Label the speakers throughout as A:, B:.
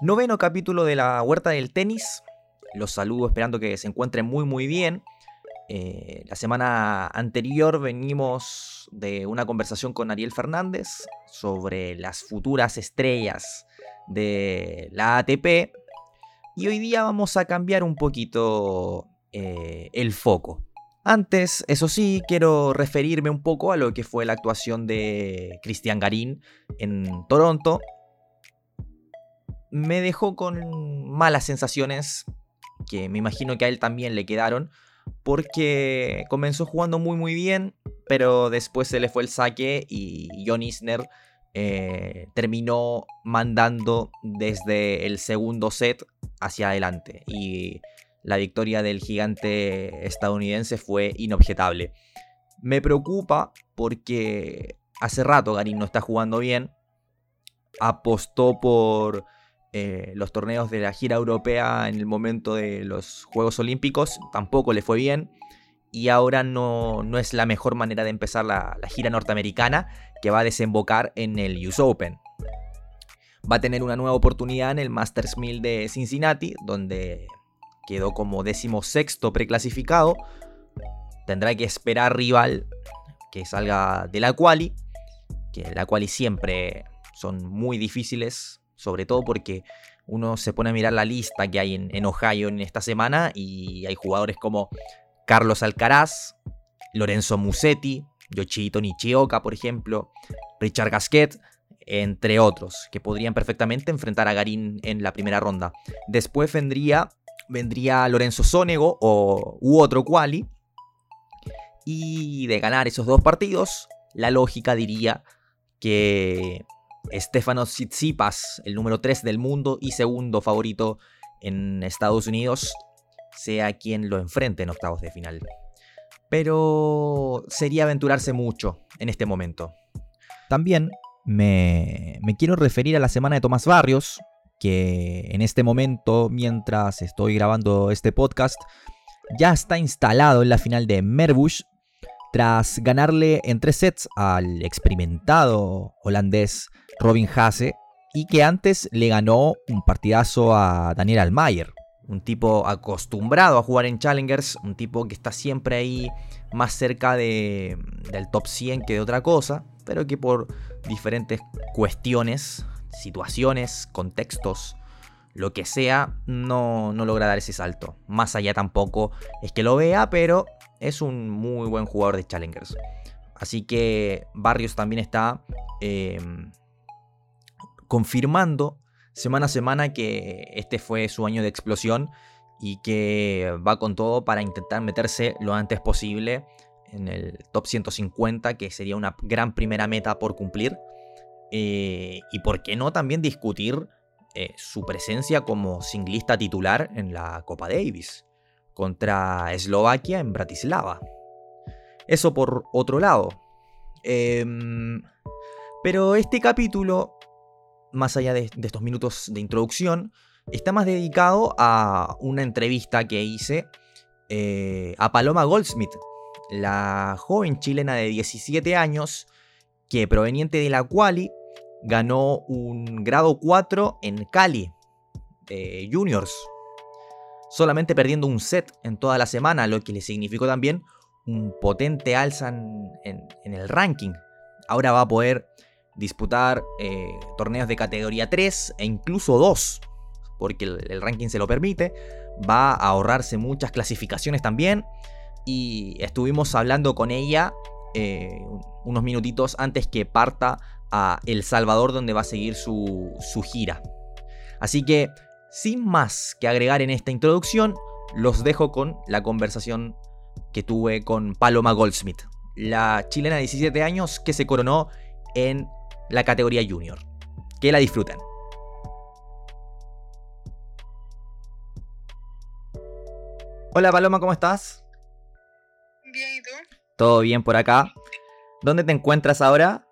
A: Noveno capítulo de la Huerta del Tenis. Los saludo esperando que se encuentren muy muy bien. Eh, la semana anterior venimos de una conversación con Ariel Fernández sobre las futuras estrellas de la ATP. Y hoy día vamos a cambiar un poquito eh, el foco. Antes, eso sí, quiero referirme un poco a lo que fue la actuación de Cristian Garín en Toronto me dejó con malas sensaciones, que me imagino que a él también le quedaron, porque comenzó jugando muy muy bien, pero después se le fue el saque y John Isner eh, terminó mandando desde el segundo set hacia adelante. Y la victoria del gigante estadounidense fue inobjetable. Me preocupa porque hace rato Garín no está jugando bien. Apostó por eh, los torneos de la gira europea en el momento de los Juegos Olímpicos tampoco le fue bien. Y ahora no, no es la mejor manera de empezar la, gira norteamericana que va a desembocar en el US Open. Va a tener una nueva oportunidad en el Masters 1000 de Cincinnati, donde quedó como décimo sexto preclasificado. Tendrá que esperar rival que salga de la quali, que la quali siempre son muy difíciles sobre todo porque uno se pone a mirar la lista que hay en, Ohio en esta semana y hay jugadores como Carlos Alcaraz, Lorenzo Musetti, Yoshito Nishioka, por ejemplo, Richard Gasquet, entre otros, que podrían perfectamente enfrentar a Garín en la primera ronda. Después vendría, vendría Lorenzo Sonego o, u otro quali. Y de ganar esos dos partidos, la lógica diría que Stefanos Tsitsipas, el número 3 del mundo y segundo favorito en Estados Unidos, sea quien lo enfrente en octavos de final. Pero sería aventurarse mucho en este momento. También me, me quiero referir a la semana de Tomás Barrios, que en este momento, mientras estoy grabando este podcast, ya está instalado en la final de Merbush tras ganarle en tres sets al experimentado holandés Robin Haase y que antes le ganó un partidazo a Daniel Almayer. Un tipo acostumbrado a jugar en Challengers, un tipo que está siempre ahí más cerca de, del top 100 que de otra cosa, pero que por diferentes cuestiones, situaciones, contextos, lo que sea, no, no logra dar ese salto. Más allá tampoco es que lo vea, pero es un muy buen jugador de Challengers. Así que Barrios también está eh, confirmando semana a semana que este fue su año de explosión y que va con todo para intentar meterse lo antes posible en el top 150, que sería una gran primera meta por cumplir. Eh, y por qué no también discutir eh, su presencia como singlista titular en la Copa Davis contra Eslovaquia en Bratislava. Eso por otro lado. Em, pero este capítulo más allá de, estos minutos de introducción, está más dedicado a una entrevista que hice eh, a Paloma Goldsmith, la joven chilena de 17 años que proveniente de la Quali ganó un grado 4 en Cali de Juniors, solamente perdiendo un set en toda la semana, lo que le significó también un potente alza en el ranking. Ahora va a poder disputar eh, torneos de categoría 3 e incluso 2, porque el, ranking se lo permite. Va a ahorrarse muchas clasificaciones también. Y estuvimos hablando con ella eh, unos minutitos antes que parta a El Salvador, donde va a seguir su, su gira. Así que, sin más que agregar en esta introducción, los dejo con la conversación que tuve con Paloma Goldsmith, la chilena de 17 años que se coronó en la categoría junior. Que la disfruten. Hola Paloma, ¿cómo estás?
B: Bien, ¿y tú?
A: Todo bien por acá. ¿Dónde te encuentras ahora?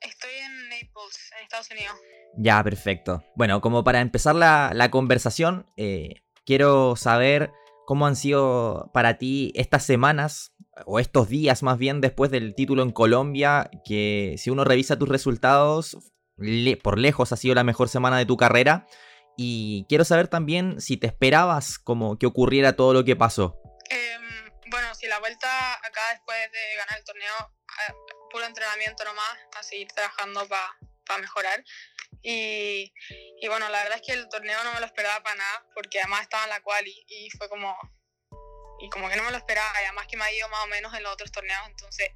B: Estoy en Naples, en Estados Unidos.
A: Ya, perfecto. Bueno, como para empezar la, conversación, eh, quiero saber cómo han sido para ti estas semanas o estos días más bien después del título en Colombia, que si uno revisa tus resultados, por lejos ha sido la mejor semana de tu carrera. Y quiero saber también si te esperabas como que ocurriera todo lo que pasó.
B: Em, bueno, si la vuelta acá después de ganar el torneo, ah, puro entrenamiento nomás, a seguir trabajando para mejorar. Y, y, bueno, la verdad es que el torneo no me lo esperaba para nada, porque además estaba en la quali y fue como, y como que no me lo esperaba, y además que me ha ido más o menos en los otros torneos, entonces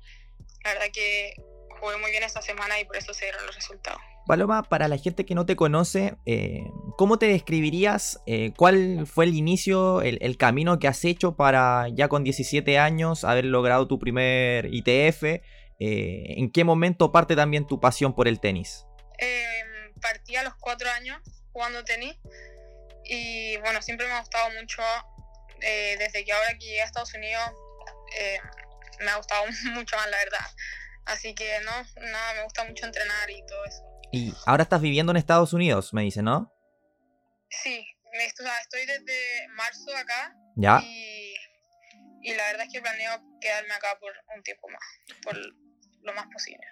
B: la verdad que jugué muy bien esta semana y por eso se dieron los resultados.
A: Paloma, para la gente que no te conoce, eh, ¿cómo te describirías? Eh, ¿Cuál fue el inicio, el, camino que has hecho para ya con 17 años haber logrado tu primer ITF? Eh, ¿En qué momento parte también tu pasión por el tenis?
B: Em, partí a los 4 años jugando tenis y bueno, siempre me ha gustado mucho, desde que ahora que llegué a Estados Unidos, me ha gustado mucho más la verdad. Así que no, nada, me gusta mucho entrenar y todo eso.
A: Y ahora estás viviendo en Estados Unidos, me dice, ¿no?
B: Sí, estoy desde marzo acá.
A: Ya.
B: Y, la verdad es que planeo quedarme acá por un tiempo más, por lo más posible.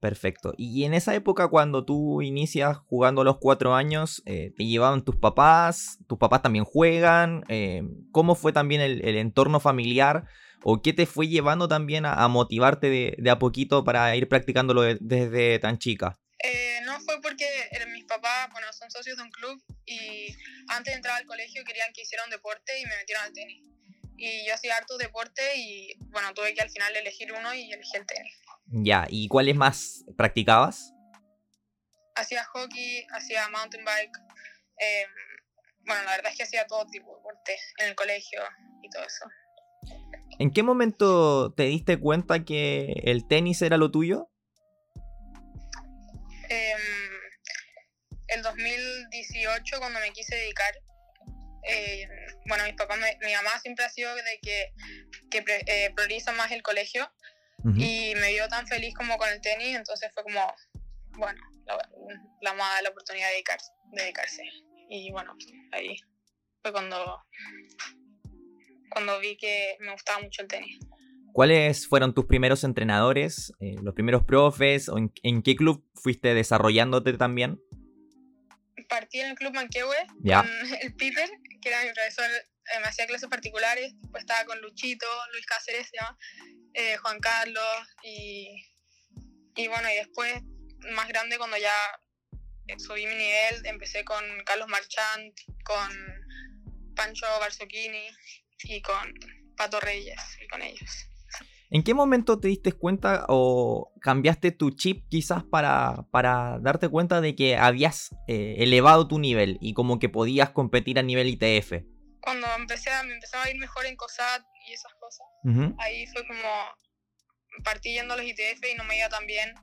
A: Perfecto. Y en esa época, cuando tú inicias jugando a los cuatro años, eh, ¿te llevaban tus papás? ¿Tus papás también juegan? Eh, ¿Cómo fue también el, entorno familiar? ¿O qué te fue llevando también a, motivarte de, a poquito para ir practicándolo desde tan chica?
B: Eh, no fue porque mis papás, bueno, son socios de un club y antes de entrar al colegio querían que hiciera un deporte y me metieron al tenis. Y yo hacía harto deporte y bueno, tuve que al final elegir uno y elegí el tenis.
A: Ya, ¿y cuáles más practicabas?
B: Hacía hockey, hacía mountain bike. Em, bueno, la verdad es que hacía todo tipo de deporte en el colegio y todo eso.
A: ¿En qué momento te diste cuenta que el tenis era lo tuyo?
B: Em, el 2018 cuando me quise dedicar, eh, bueno, mis papás, mi mamá siempre ha sido de que, que eh, prioriza más el colegio y me vio tan feliz como con el tenis, entonces fue como, bueno, la, la moda, la oportunidad de dedicarse, dedicarse. Y bueno, ahí fue cuando, cuando vi que me gustaba mucho el tenis.
A: ¿Cuáles fueron tus primeros entrenadores, eh, los primeros profes, o en, qué club fuiste desarrollándote también?
B: Partí en el club Manquehue con el Piper, que era mi profesor, eh, me hacía clases particulares, después estaba con Luchito, Luis Cáceres, eh, Juan Carlos, y, y bueno, y después, más grande, cuando ya subí mi nivel, empecé con Carlos Marchand, con Pancho Barzocchini y con Pato Reyes, y con ellos.
A: ¿En qué momento te diste cuenta o cambiaste tu chip quizás para, para darte cuenta de que habías eh, elevado tu nivel y como que podías competir a nivel ITF?
B: Cuando empecé a, me empezaba a ir mejor en COSAT y esas cosas, ahí fue como partí yendo a los ITF y no me iba tan bien.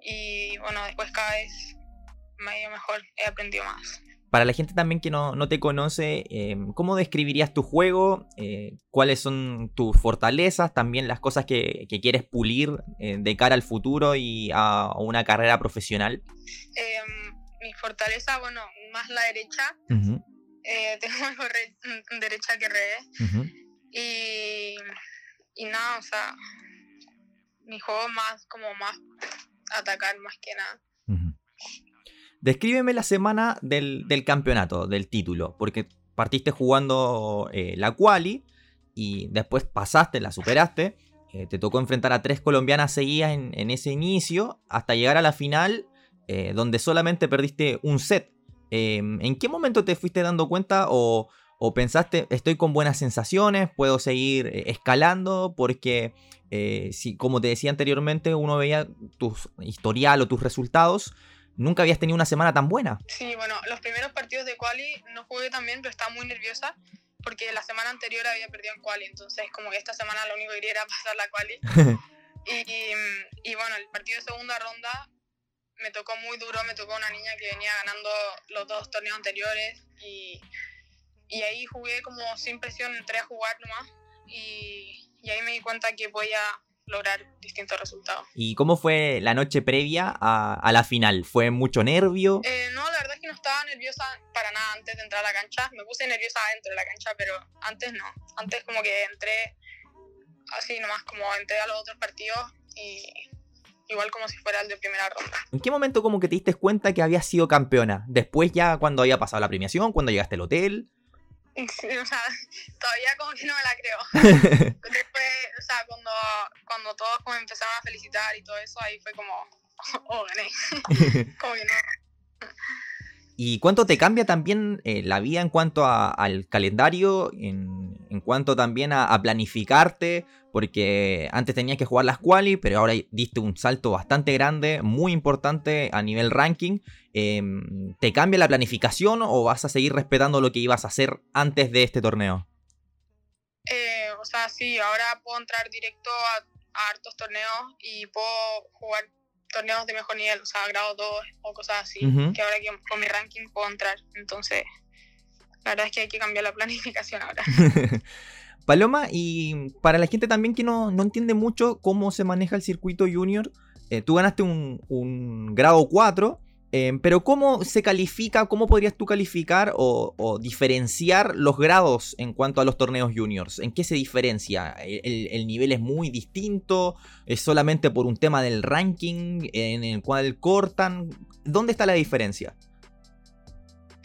B: Y bueno, después cada vez me ha ido mejor, he aprendido más.
A: Para la gente también que no, te conoce, em, ¿cómo describirías tu juego? Eh, ¿Cuáles son tus fortalezas? También las cosas que, quieres pulir eh, de cara al futuro y a, una carrera profesional.
B: Em, mi fortaleza, bueno, más la derecha. Eh, tengo mejor derecha que revés. Y, y nada, o sea, mi juego más como más atacar más que nada.
A: Descríbeme la semana del, campeonato, del título, porque partiste jugando eh, la quali y después pasaste, la superaste. Eh, te tocó enfrentar a tres colombianas seguidas en, ese inicio hasta llegar a la final, eh, donde solamente perdiste un set. Em, ¿En qué momento te fuiste dando cuenta o, o, pensaste, estoy con buenas sensaciones, puedo seguir escalando? Porque, si, como te decía anteriormente, uno veía tu historial o tus resultados nunca habías tenido una semana tan buena.
B: Sí, bueno, los primeros partidos de quali no jugué tan bien, pero estaba muy nerviosa porque la semana anterior había perdido en quali, entonces como que esta semana lo único que quería era pasar la quali. y, y, bueno, el partido de segunda ronda me tocó muy duro, me tocó una niña que venía ganando los dos torneos anteriores y, y ahí jugué como sin presión, entré a jugar nomás y, y ahí me di cuenta que voy a lograr distintos resultados.
A: ¿Y cómo fue la noche previa a, la final? ¿Fue mucho nervio?
B: Eh, no, la verdad es que no estaba nerviosa para nada antes de entrar a la cancha. Me puse nerviosa dentro de la cancha, pero antes no. Antes como que entré así nomás, como entré a los otros partidos y, igual como si fuera el de primera ronda.
A: ¿En qué momento como que te diste cuenta que habías sido campeona? ¿Después ya cuando había pasado la premiación, cuando llegaste al hotel?
B: O sea, todavía como que no me la creo. Después, o sea, cuando, cuando todos como empezaron a felicitar y todo eso, ahí fue como, oh, gané. como que no.
A: ¿Y cuánto te cambia también eh, la vida en cuanto al calendario, en, en cuanto también a, planificarte? Porque antes tenías que jugar las quali, pero ahora diste un salto bastante grande, muy importante a nivel ranking. Em, ¿Te cambia la planificación o vas a seguir respetando lo que ibas a hacer antes de este torneo?
B: Eh, o sea, sí, ahora puedo entrar directo a, a hartos torneos y puedo jugar torneos de mejor nivel, o sea, grado 2 o cosas así, que ahora que con mi ranking puedo entrar. Entonces, la verdad es que hay que cambiar la planificación ahora.
A: Paloma, y para la gente también que no, entiende mucho cómo se maneja el circuito junior, eh, tú ganaste un, un grado 4 Em, pero ¿cómo se califica, cómo podrías tú calificar o, diferenciar los grados en cuanto a los torneos juniors? ¿En qué se diferencia? ¿El, nivel es muy distinto? ¿Es solamente por un tema del ranking en el cual cortan? ¿Dónde está la diferencia?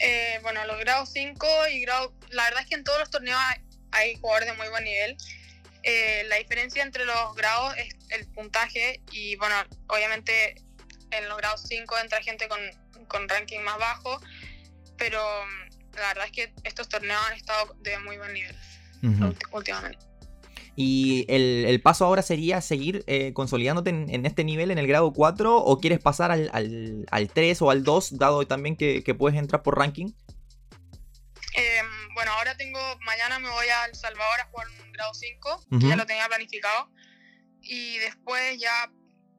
B: Eh, bueno, los grados 5 y grado... La verdad es que en todos los torneos hay, jugadores de muy buen nivel. Eh, la diferencia entre los grados es el puntaje y bueno, obviamente en los grados 5 entra gente con, con ranking más bajo, pero mm, la verdad es que estos torneos han estado de muy buen nivel últimamente.
A: ¿Y el, el, paso ahora sería seguir eh, consolidándote en, este nivel, en el grado 4, o quieres pasar al, al, al 3 o al 2, dado también que, que puedes entrar por ranking?
B: Eh, bueno, ahora tengo, mañana me voy a El Salvador a jugar un grado 5, ya lo tenía planificado, y después ya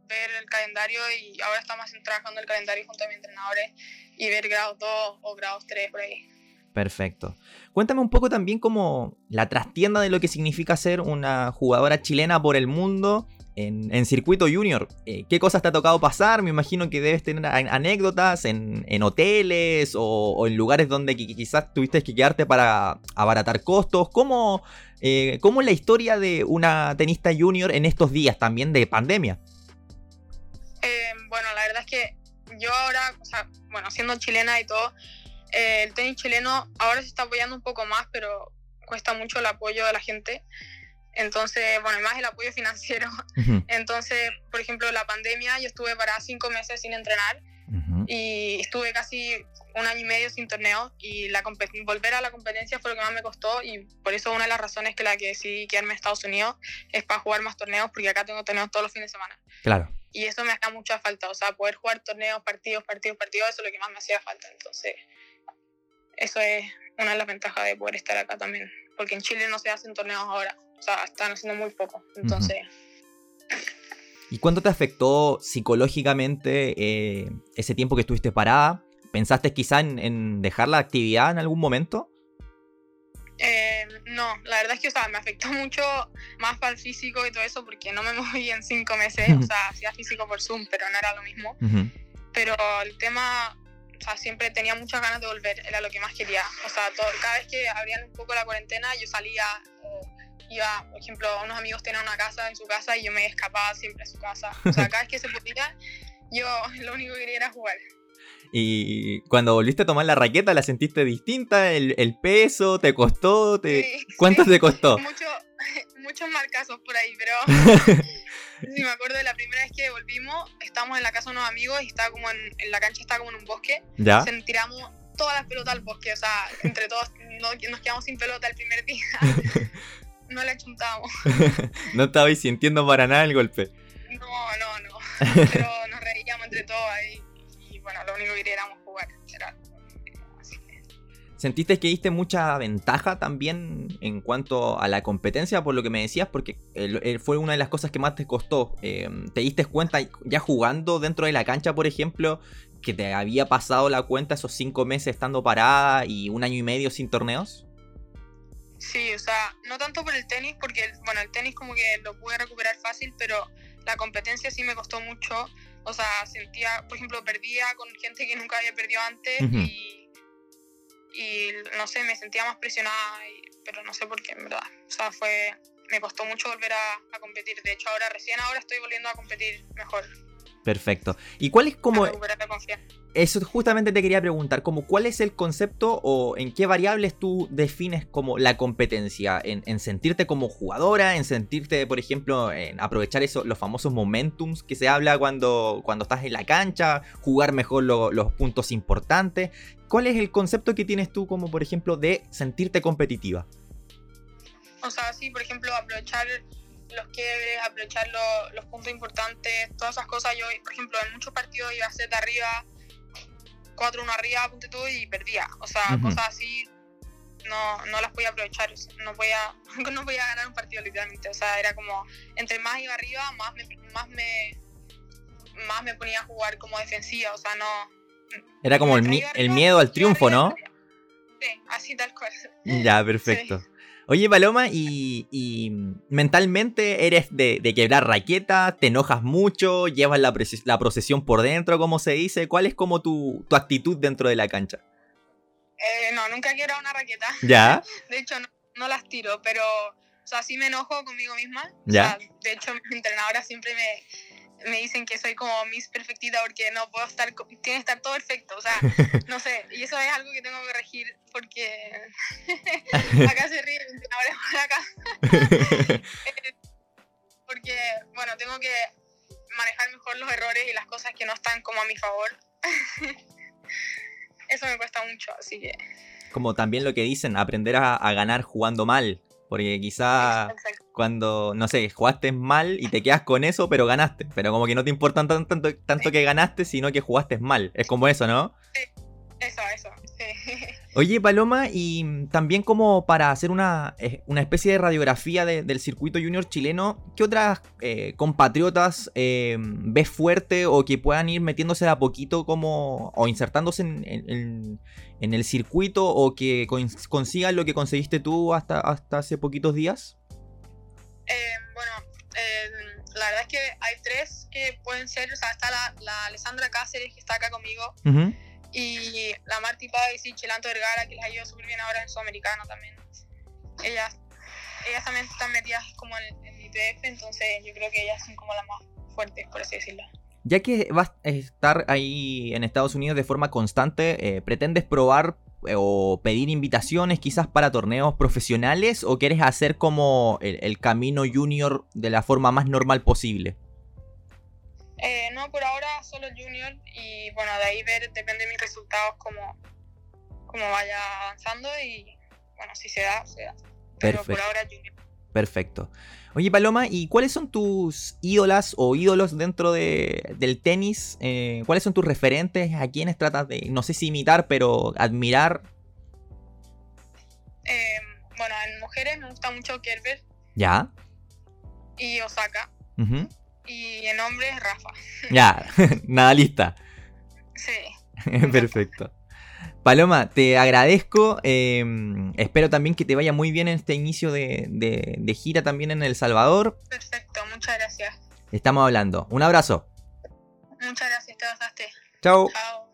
B: ver el calendario y ahora estamos trabajando el calendario junto a mis entrenadores y ver grados 2 o grados 3 por ahí.
A: Perfecto. Cuéntame un poco también como la trastienda de lo que significa ser una jugadora chilena por el mundo en, circuito junior. Eh, ¿Qué cosas te ha tocado pasar? Me imagino que debes tener anécdotas en, hoteles o, en lugares donde quizás tuviste que quedarte para abaratar costos. ¿Cómo, eh, ¿Cómo es la historia de una tenista junior en estos días también de pandemia?
B: bueno, la verdad es que yo ahora, o sea, bueno, siendo chilena y todo, eh, el tenis chileno ahora se está apoyando un poco más, pero cuesta mucho el apoyo de la gente. Entonces, bueno, más el apoyo financiero. Entonces, por ejemplo, la pandemia, yo estuve para cinco meses sin entrenar y estuve casi un año y medio sin torneo y la volver a la competencia fue lo que más me costó y por eso una de las razones que la que decidí quedarme en Estados Unidos es para jugar más torneos porque acá tengo torneos todos los fines de semana.
A: Claro
B: y eso me hace mucha falta, o sea, poder jugar torneos, partidos, partidos, partidos, eso es lo que más me hacía falta, entonces eso es una de las ventajas de poder estar acá también, porque en Chile no se hacen torneos ahora, o sea, están haciendo muy poco, entonces...
A: ¿Y cuánto te afectó psicológicamente eh, ese tiempo que estuviste parada? ¿Pensaste quizá en dejar la actividad en algún momento?
B: Eh, no, la verdad es que, o sea, me afectó mucho más para el físico y todo eso porque no me moví en cinco meses, o sea, hacía físico por Zoom, pero no era lo mismo. Pero el tema, o sea, siempre tenía muchas ganas de volver, era lo que más quería. O sea, cada vez que abrían un poco la cuarentena, yo salía o iba, por ejemplo, unos amigos tenían una casa en su casa y yo me escapaba siempre a su casa. O sea, cada vez que se podía, yo lo único que quería era jugar.
A: Y cuando volviste a tomar la raqueta, ¿la sentiste distinta? ¿El, el peso? ¿Te costó? Te... ¿Cuánto te costó?
B: Mucho, muchos marcazos por ahí, pero sí, me acuerdo de la primera vez que volvimos, estábamos en la casa de unos amigos y estaba como en, en la cancha estaba como en un bosque.
A: ¿Ya?
B: Se tiramos todas las pelotas al bosque, o sea, entre todos no, nos quedamos sin pelota el primer día. no la chuntamos.
A: no estabais sintiendo para nada el golpe.
B: No, no, no. Pero nos reíamos entre todos ahí bueno, lo único que queríamos.
A: ¿Sentiste que diste mucha ventaja también en cuanto a la competencia, por lo que me decías? Porque fue una de las cosas que más te costó. Em, ¿Te diste cuenta ya jugando dentro de la cancha, por ejemplo, que te había pasado la cuenta esos cinco meses estando parada y un año y medio sin torneos?
B: Sí, o sea, no tanto por el tenis, porque, bueno, el tenis como que lo pude recuperar fácil, pero la competencia sí me costó mucho o sea, sentía, por ejemplo, perdía con gente que nunca había perdido antes y, y, no sé, me sentía más presionada, pero no sé por qué, en verdad. O sea, fue, me costó mucho volver a, competir. De hecho, ahora, recién ahora estoy volviendo a competir mejor.
A: Perfecto. ¿Y cuál es como... Eso justamente te quería preguntar, como cuál es el concepto o en qué variables tú defines como la competencia, en, en sentirte como jugadora, en sentirte, por ejemplo, en aprovechar eso, los famosos momentums que se habla cuando, cuando estás en la cancha, jugar mejor lo- los puntos importantes. ¿Cuál es el concepto que tienes tú como, por ejemplo, de sentirte competitiva?
B: O sea, sí, por ejemplo, aprovechar los quiebres, aprovechar lo- los puntos importantes, todas esas cosas. Yo, por ejemplo, en muchos partidos iba a ser de arriba, 4-1 arriba, punto tú, y perdía. O sea, cosas así no, no las podía aprovechar. No podía, no podía ganar un partido literalmente. O sea, era como, entre más iba arriba, más me, más me, más me ponía a jugar como defensiva. O sea, no...
A: Era como el, miedo al triunfo, ¿no?
B: Sí, así tal cual.
A: Ya, perfecto. Oye, Paloma, y, y mentalmente eres de, de quebrar raqueta, te enojas mucho, llevas la, la procesión por dentro, como se dice. ¿Cuál es como tu, tu actitud dentro de la cancha?
B: Eh, no, nunca quiero una raqueta.
A: ¿Ya?
B: De hecho, no, no las tiro, pero, o sea, sí me enojo conmigo misma.
A: Ya.
B: O sea, de hecho, mis entrenadoras siempre me, me dicen que soy como Miss Perfectita porque no puedo estar, tiene que estar todo perfecto. O sea, no sé, y eso es algo que tengo que corregir porque acá se ríe mi entrenadora por acá. Porque, bueno, tengo que manejar mejor los errores y las cosas que no están como a mi favor. Eso me cuesta mucho, así que...
A: Como también lo que dicen, aprender a, a ganar jugando mal. Porque quizá. Cuando, no sé, jugaste mal y te quedas con eso, pero ganaste. Pero como que no te importa tan- tanto, tanto que ganaste, sino que jugaste mal. Es como eso, ¿no?
B: Eso, eso, sí.
A: Oye, Paloma, y también como para hacer una, eh, una especie de radiografía de- del circuito junior chileno, ¿qué otras eh, compatriotas eh, ves fuerte o que puedan ir metiéndose de a poquito como o insertándose en, en- en- el circuito o que cons- consigan lo que conseguiste tú hasta, hasta hace poquitos días?
B: Eh, bueno, eh, la verdad es que hay tres que pueden ser, o sea, está la, la Alessandra Cáceres que está acá conmigo
A: Ujú.
B: y la Marti Páez y Chilanto Vergara que les ha ido súper bien ahora en Sudamericano también. Ellas, ellas también están metidas como en, en mi PF, entonces yo creo que ellas son como las más fuertes, por así decirlo.
A: Ya que vas a estar ahí en Estados Unidos de forma constante, eh, ¿pretendes probar o pedir invitaciones quizás para torneos profesionales o quieres hacer como el, el camino junior de la forma más normal posible?
B: Eh, no, por ahora solo Junior y bueno, de ahí ver, depende de mis resultados, cómo, cómo vaya avanzando y bueno, si se da, se da. Pero por
A: Perfecto.
B: ahora Junior.
A: Perfecto. Oye Paloma, ¿y cuáles son tus ídolas o ídolos dentro de- del tenis? Eh, ¿Cuáles son tus referentes? ¿A quiénes tratas de, no sé si imitar, pero admirar?
B: Eh, bueno, en mujeres me gusta mucho Kerber
A: Ya.
B: y Osaka. Y en hombres, Rafa.
A: Ya. Nada lista.
B: Sí.
A: Perfecto. Paloma, te agradezco. eh, espero también que te vaya muy bien en este inicio de, de- de gira también en El Salvador.
B: Perfecto, muchas gracias.
A: Estamos hablando. Un abrazo.
B: Muchas gracias, te.
A: Chao.
B: Chao.